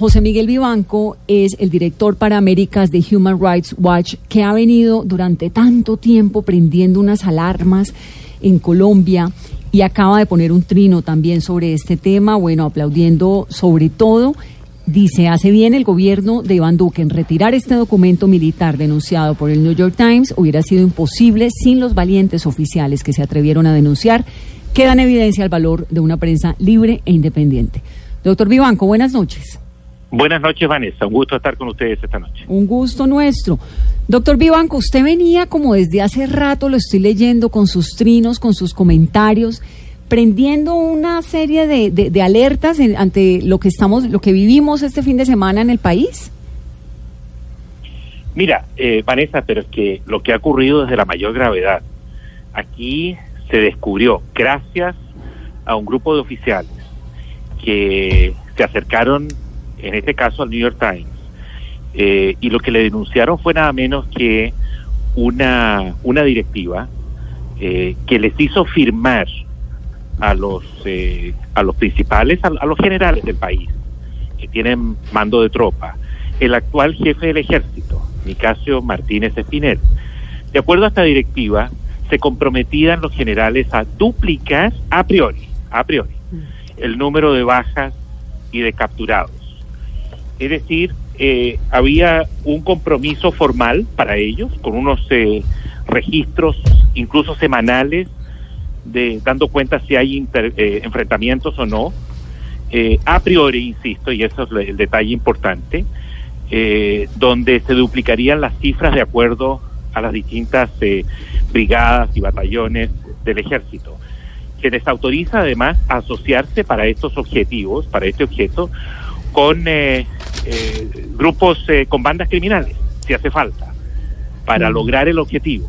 José Miguel Vivanco es el director para Américas de Human Rights Watch, que ha venido durante tanto tiempo prendiendo unas alarmas en Colombia y acaba de poner un trino también sobre este tema, bueno, aplaudiendo sobre todo Dice, hace bien el gobierno de Iván Duque en retirar este documento militar denunciado por el New York Times. Hubiera sido imposible sin los valientes oficiales que se atrevieron a denunciar, que dan evidencia al valor de una prensa libre e independiente. Doctor Vivanco, buenas noches. Buenas noches, Vanessa. Un gusto estar con ustedes esta noche. Un gusto nuestro. Doctor Vivanco, usted venía como desde hace rato, lo estoy leyendo, con sus trinos, con sus comentarios prendiendo una serie de, de, alertas ante lo que estamos, lo que vivimos este fin de semana en el país? Mira, eh, Vanessa, pero es que lo que ha ocurrido es de la mayor gravedad. Aquí se descubrió, gracias a un grupo de oficiales que se acercaron, en este caso al New York Times, eh, y lo que le denunciaron fue nada menos que una, una directiva eh, que les hizo firmar a los eh, a los principales, a, los generales del país que tienen mando de tropa, el actual jefe del ejército, Nicasio Martínez Espinel. De acuerdo a esta directiva, se comprometían los generales a duplicar a priori, a priori, el número de bajas y de capturados. Es decir, eh, había un compromiso formal para ellos, con unos eh, registros incluso semanales de dando cuenta si hay eh, enfrentamientos o no. Eh, a priori, insisto, y eso es el detalle importante, eh, donde se duplicarían las cifras de acuerdo a las distintas brigadas y batallones del ejército. Se les autoriza además a asociarse para estos objetivos, para este objeto, con grupos, con bandas criminales, si hace falta, para lograr el objetivo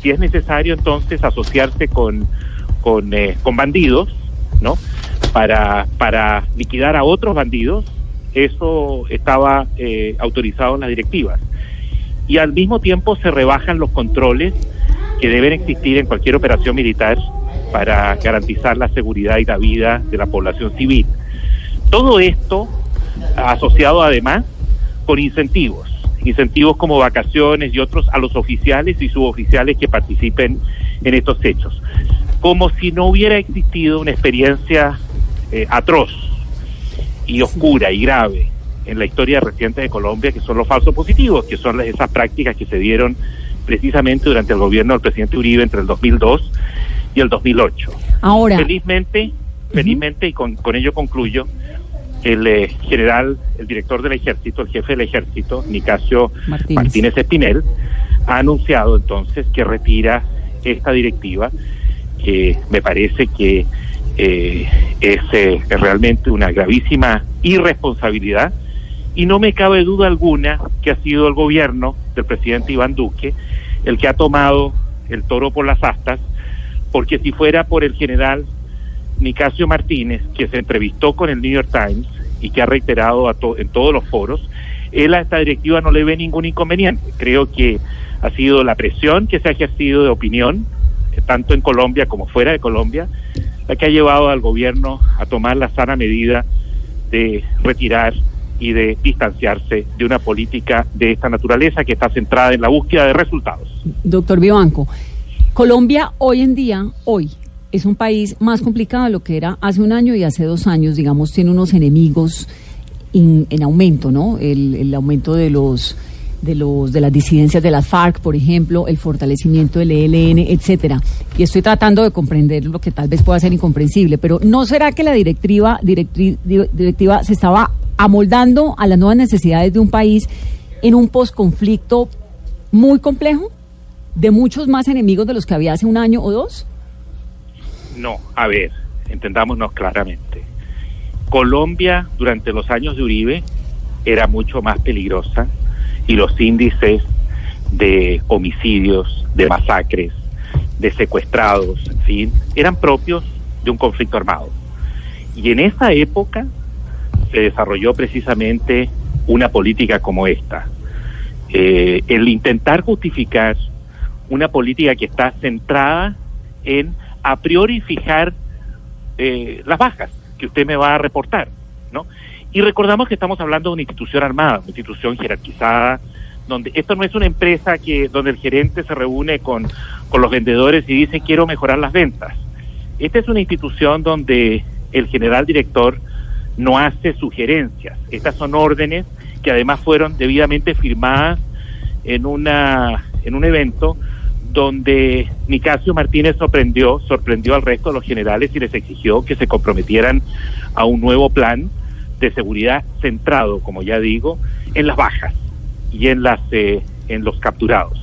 si es necesario entonces asociarse con, con, eh, con bandidos, ¿no? Para, para liquidar a otros bandidos, eso estaba eh, autorizado en las directivas. Y al mismo tiempo se rebajan los controles que deben existir en cualquier operación militar para garantizar la seguridad y la vida de la población civil. Todo esto asociado además con incentivos incentivos como vacaciones y otros a los oficiales y suboficiales que participen en estos hechos. Como si no hubiera existido una experiencia eh, atroz y oscura y grave en la historia reciente de Colombia, que son los falsos positivos, que son esas prácticas que se dieron precisamente durante el gobierno del presidente Uribe entre el 2002 y el 2008. Ahora, felizmente, felizmente, y con, con ello concluyo, el eh, general, el director del ejército, el jefe del ejército, Nicasio Martínez. Espinel, ha anunciado entonces que retira esta directiva, que me parece que eh, es eh, realmente una gravísima irresponsabilidad y no me cabe duda alguna que ha sido el gobierno del presidente Iván Duque el que ha tomado el toro por las astas, porque si fuera por el general Nicasio Martínez, que se entrevistó con el New York Times y que ha reiterado a en todos los foros, él a esta directiva no le ve ningún inconveniente. Creo que ha sido la presión que se ha ejercido de opinión, eh, tanto en Colombia como fuera de Colombia, la que ha llevado al gobierno a tomar la sana medida de retirar y de distanciarse de una política de esta naturaleza que está centrada en la búsqueda de resultados. Doctor Vivanco, Colombia hoy en día, hoy, es un país más complicado de lo que era hace un año y hace dos años, digamos, tiene unos enemigos en aumento, ¿no? El, aumento de los de los de las disidencias de las FARC, por ejemplo, el fortalecimiento del ELN, etcétera. Y estoy tratando de comprender lo que tal vez pueda ser incomprensible, pero ¿no será que la directiva directiva se estaba amoldando a las nuevas necesidades de un país en un posconflicto muy complejo, de muchos más enemigos de los que había hace un año o dos? No, a ver, entendámonos claramente. Colombia durante los años de Uribe era mucho más peligrosa y los índices de homicidios, de masacres, de secuestrados, en fin, eran propios de un conflicto armado. Y en esa época se desarrolló precisamente una política como esta. Eh, el intentar justificar una política que está centrada en a priori fijar eh, las bajas que usted me va a reportar, ¿no? Y recordamos que estamos hablando de una institución armada, una institución jerarquizada, donde esto no es una empresa que donde el gerente se reúne con, con los vendedores y dice quiero mejorar las ventas. Esta es una institución donde el general director no hace sugerencias. Estas son órdenes que además fueron debidamente firmadas en una en un evento donde Nicasio Martínez sorprendió, sorprendió al resto de los generales y les exigió que se comprometieran a un nuevo plan de seguridad centrado, como ya digo, en las bajas y en las eh, en los capturados.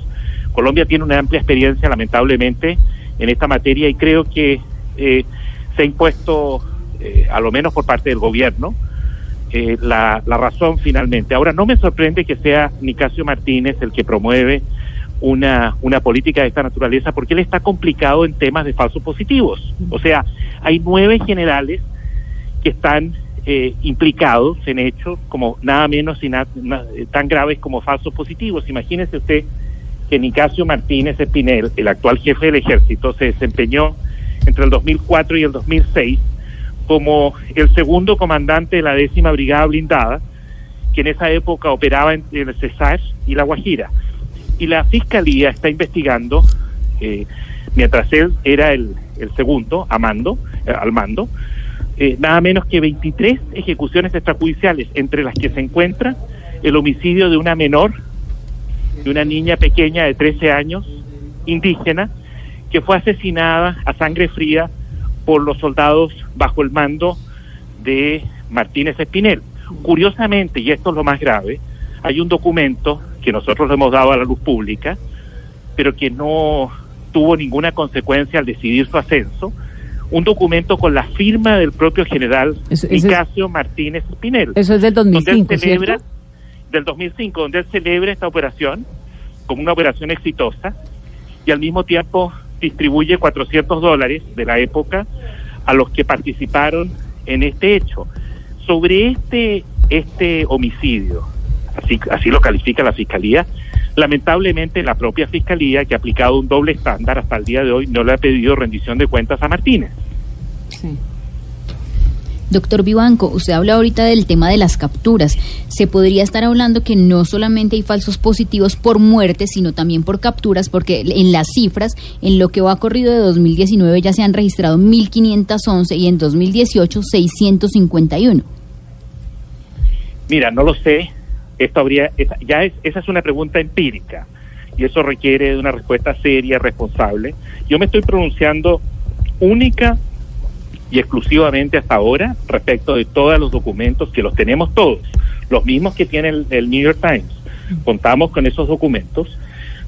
Colombia tiene una amplia experiencia, lamentablemente, en esta materia y creo que eh, se ha impuesto, eh, a lo menos por parte del gobierno, la, la razón finalmente. Ahora, no me sorprende que sea Nicasio Martínez el que promueve una, una política de esta naturaleza porque él está complicado en temas de falsos positivos. O sea, hay nueve generales que están eh, implicados en hechos como nada menos y tan graves como falsos positivos. Imagínese usted que Nicasio Martínez Espinel, el actual jefe del ejército, se desempeñó entre el 2004 y el 2006 como el segundo comandante de la décima brigada blindada, que en esa época operaba entre el Cesar y la Guajira y la fiscalía está investigando, eh, mientras él era el, el segundo amando, eh, al mando, eh, nada menos que 23 ejecuciones extrajudiciales, entre las que se encuentra el homicidio de una menor, de una niña pequeña de 13 años, indígena, que fue asesinada a sangre fría por los soldados bajo el mando de Martínez Espinel. Curiosamente, y esto es lo más grave, hay un documento que nosotros le hemos dado a la luz pública, pero que no tuvo ninguna consecuencia al decidir su ascenso, un documento con la firma del propio general Nicasio Martínez Espinel. Eso es del 2005, celebra, Del 2005, donde él celebra esta operación como una operación exitosa y al mismo tiempo distribuye 400 dólares de la época a los que participaron en este hecho. Sobre este, este homicidio, así, así lo califica la Fiscalía. Lamentablemente, la propia Fiscalía, que ha aplicado un doble estándar hasta el día de hoy, no le ha pedido rendición de cuentas a Martínez. Doctor Vivanco, usted habla ahorita del tema de las capturas. Se podría estar hablando que no solamente hay falsos positivos por muerte, sino también por capturas, porque en las cifras, en lo que va corrido de 2019 ya se han registrado 1.511 y en 2018 651. Mira, no lo sé, esto habría, ya es, esa es una pregunta empírica y eso requiere de una respuesta seria, responsable. Yo me estoy pronunciando única y exclusivamente hasta ahora respecto de todos los documentos que los tenemos todos, los mismos que tiene el, New York Times. Contamos con esos documentos,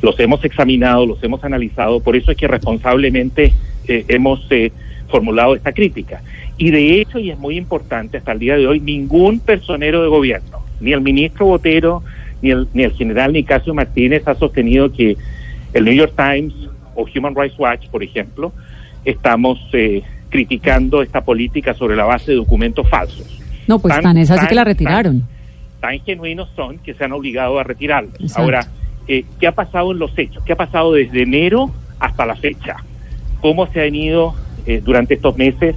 los hemos examinado, los hemos analizado, por eso es que responsablemente eh, hemos eh, formulado esta crítica. Y de hecho, y es muy importante, hasta el día de hoy, ningún personero de gobierno, ni el ministro Botero, ni el, ni el general Nicasio Martínez ha sostenido que el New York Times o Human Rights Watch, por ejemplo, estamos eh, criticando esta política sobre la base de documentos falsos. No, pues tan, es así que la retiraron. Tan, genuinos son que se han obligado a retirarlos. Ahora, eh, ¿qué ha pasado en los hechos? ¿Qué ha pasado desde enero hasta la fecha? ¿Cómo se han ido eh, durante estos meses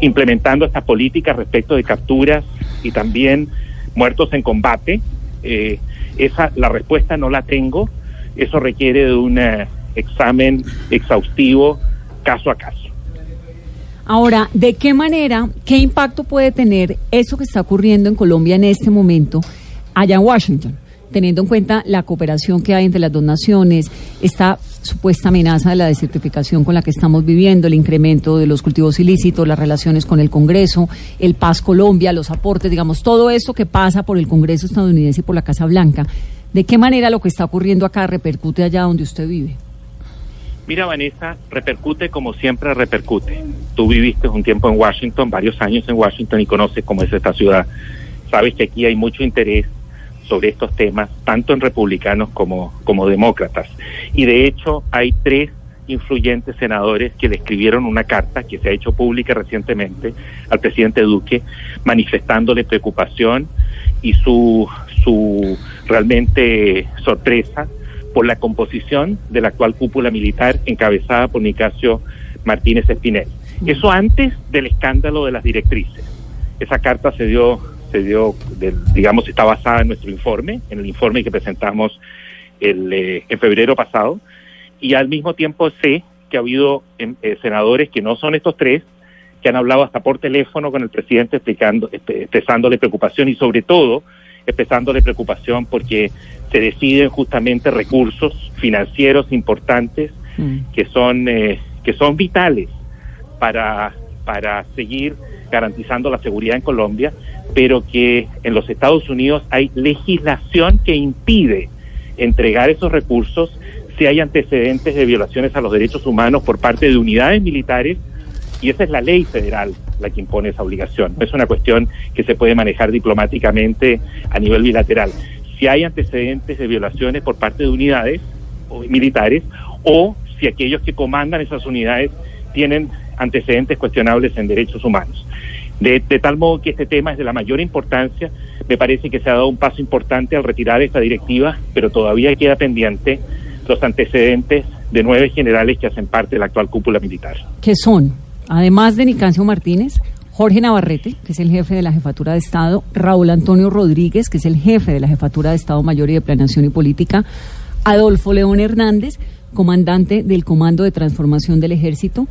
implementando esta política respecto de capturas y también muertos en combate. Eh, esa, la respuesta no la tengo. Eso requiere de un eh, examen exhaustivo caso a caso. Ahora, ¿de qué manera, qué impacto puede tener eso que está ocurriendo en Colombia en este momento allá en Washington? Teniendo en cuenta la cooperación que hay entre las dos naciones, esta supuesta amenaza de la desertificación con la que estamos viviendo, el incremento de los cultivos ilícitos, las relaciones con el Congreso, el Paz Colombia, los aportes, digamos, todo eso que pasa por el Congreso estadounidense y por la Casa Blanca. ¿De qué manera lo que está ocurriendo acá repercute allá donde usted vive? Mira, Vanessa, repercute como siempre repercute. Tú viviste un tiempo en Washington, varios años en Washington y conoces cómo es esta ciudad. Sabes que aquí hay mucho interés sobre estos temas, tanto en republicanos como, como demócratas. Y de hecho hay tres influyentes senadores que le escribieron una carta que se ha hecho pública recientemente al presidente Duque manifestándole preocupación y su, su realmente sorpresa por la composición de la actual cúpula militar encabezada por Nicasio Martínez Espinel. Eso antes del escándalo de las directrices. Esa carta se dio digamos, está basada en nuestro informe, en el informe que presentamos el, eh, en febrero pasado, y al mismo tiempo sé que ha habido em, eh, senadores que no son estos tres, que han hablado hasta por teléfono con el presidente explicando, expresándole preocupación y sobre todo expresándole preocupación porque se deciden justamente recursos financieros importantes mm. que son eh, que son vitales para para seguir garantizando la seguridad en Colombia, pero que en los Estados Unidos hay legislación que impide entregar esos recursos si hay antecedentes de violaciones a los derechos humanos por parte de unidades militares y esa es la ley federal la que impone esa obligación. No es una cuestión que se puede manejar diplomáticamente a nivel bilateral. Si hay antecedentes de violaciones por parte de unidades militares o si aquellos que comandan esas unidades tienen antecedentes cuestionables en derechos humanos. De, tal modo que este tema es de la mayor importancia. Me parece que se ha dado un paso importante al retirar esta directiva, pero todavía queda pendiente los antecedentes de nueve generales que hacen parte de la actual cúpula militar. ¿Qué son? Además de Nicancio Martínez, Jorge Navarrete, que es el jefe de la Jefatura de Estado, Raúl Antonio Rodríguez, que es el jefe de la Jefatura de Estado Mayor y de Planeación y Política, Adolfo León Hernández, comandante del Comando de Transformación del Ejército,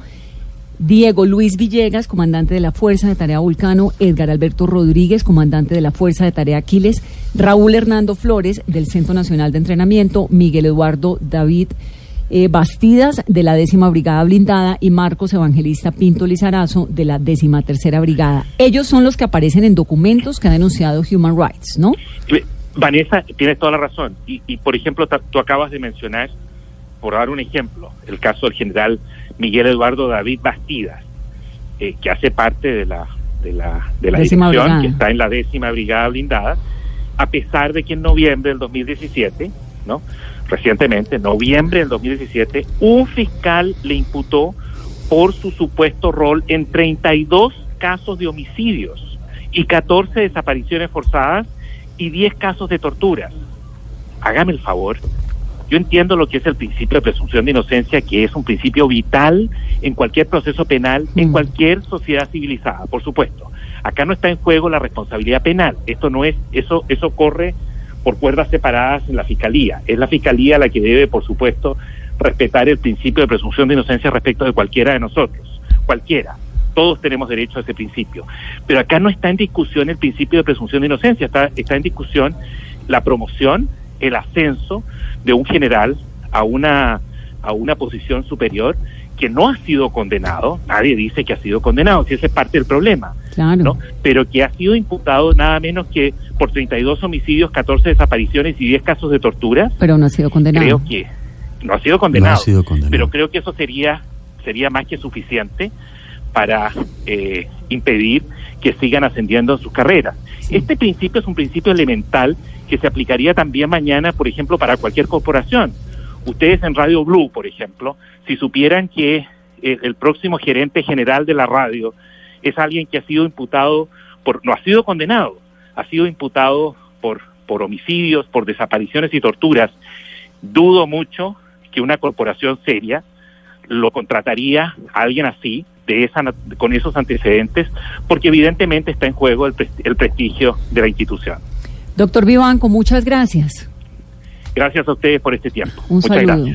Diego Luis Villegas, comandante de la Fuerza de Tarea Vulcano, Edgar Alberto Rodríguez, comandante de la Fuerza de Tarea Aquiles, Raúl Hernando Flores, del Centro Nacional de Entrenamiento, Miguel Eduardo David eh, Bastidas, de la décima Brigada Blindada, y Marcos Evangelista Pinto Lizarazo, de la décima tercera Brigada. Ellos son los que aparecen en documentos que ha denunciado Human Rights, ¿no? Vanessa, tienes toda la razón. Y, y por ejemplo, tú acabas de mencionar, por dar un ejemplo, el caso del general Miguel Eduardo David Bastidas, eh, que hace parte de la de la, de la dirección, que está en la décima brigada blindada, a pesar de que en noviembre del 2017, ¿no? Recientemente, en noviembre del 2017, un fiscal le imputó por su supuesto rol en 32 casos de homicidios y 14 desapariciones forzadas y 10 casos de torturas. Hágame el favor, yo entiendo lo que es el principio de presunción de inocencia, que es un principio vital en cualquier proceso penal, en mm. cualquier sociedad civilizada, por supuesto. Acá no está en juego la responsabilidad penal. Esto no es, eso, eso corre por cuerdas separadas en la fiscalía. Es la fiscalía la que debe, por supuesto, respetar el principio de presunción de inocencia respecto de cualquiera de nosotros. Cualquiera. Todos tenemos derecho a ese principio. Pero acá no está en discusión el principio de presunción de inocencia, está, está en discusión la promoción, el ascenso de un general a una, a una posición superior que no ha sido condenado, nadie dice que ha sido condenado, si ese es parte del problema, ¿no? pero que ha sido imputado nada menos que por 32 homicidios, 14 desapariciones y 10 casos de tortura. Pero no ha sido condenado. Creo que no ha sido condenado, pero creo que eso sería, sería más que suficiente para eh, impedir que sigan ascendiendo en sus carreras. Este principio es un principio elemental que se aplicaría también mañana, por ejemplo, para cualquier corporación. Ustedes en Radio Blue, por ejemplo, si supieran que el, próximo gerente general de la radio es alguien que ha sido imputado por, no ha sido condenado, ha sido imputado por, por homicidios, por desapariciones y torturas, dudo mucho que una corporación seria lo contrataría a alguien así, de esa, con esos antecedentes, porque evidentemente está en juego el, el prestigio de la institución. Doctor Vivanco, muchas gracias. Gracias a ustedes por este tiempo. Un saludo.